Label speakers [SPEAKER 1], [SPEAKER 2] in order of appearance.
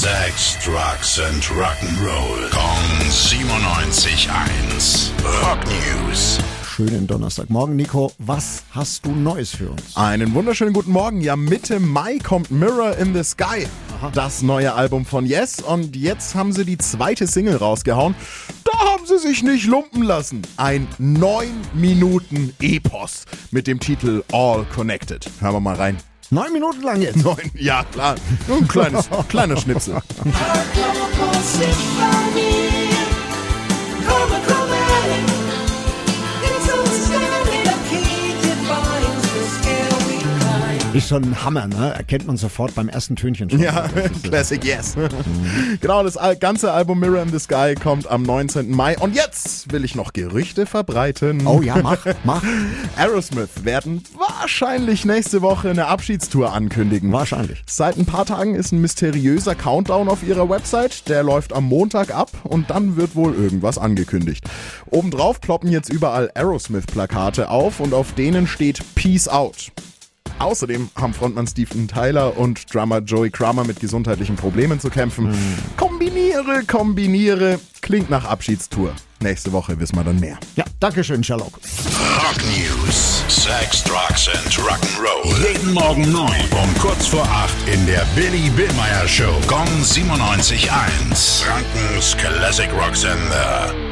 [SPEAKER 1] Sex, Drugs and Rock'n'Roll. Kong 97.1. Rock News.
[SPEAKER 2] Schönen Donnerstagmorgen, Nico. Was hast du Neues für uns?
[SPEAKER 3] Einen wunderschönen guten Morgen. Ja, Mitte Mai kommt Mirror in the Sky. Das neue Album von Yes. Und jetzt haben sie die zweite Single rausgehauen. Da haben sie sich nicht lumpen lassen. Ein 9 Minuten Epos mit dem Titel All Connected. Hören wir mal rein.
[SPEAKER 2] Neun Minuten lang jetzt.
[SPEAKER 3] Neun, ja klar. Nur ein kleines, kleiner Schnipsel.
[SPEAKER 2] Ist schon ein Hammer, ne? Erkennt man sofort beim ersten Tönchen schon.
[SPEAKER 3] Ja, Classic Yes. genau, das ganze Album Mirror in the Sky kommt am 19. Mai. Und jetzt will ich noch Gerüchte verbreiten.
[SPEAKER 2] Oh ja, mach, mach.
[SPEAKER 3] Aerosmith werden wahrscheinlich nächste Woche eine Abschiedstour ankündigen.
[SPEAKER 2] Wahrscheinlich.
[SPEAKER 3] Seit ein paar Tagen ist ein mysteriöser Countdown auf ihrer Website. Der läuft am Montag ab und dann wird wohl irgendwas angekündigt. Obendrauf ploppen jetzt überall Aerosmith-Plakate auf und auf denen steht Peace Out. Außerdem haben Frontmann Steven Tyler und Drummer Joey Kramer mit gesundheitlichen Problemen zu kämpfen. Kombiniere, kombiniere. Klingt nach Abschiedstour. Nächste Woche wissen wir dann mehr.
[SPEAKER 2] Ja, danke schön, Sherlock.
[SPEAKER 1] Rock News. Sex, Drugs and Rock'n'Roll. Jeden Morgen 9 um kurz vor 8 in der Billy Billmeyer Show. Gong 97.1. Frankens Classic Rock Sender.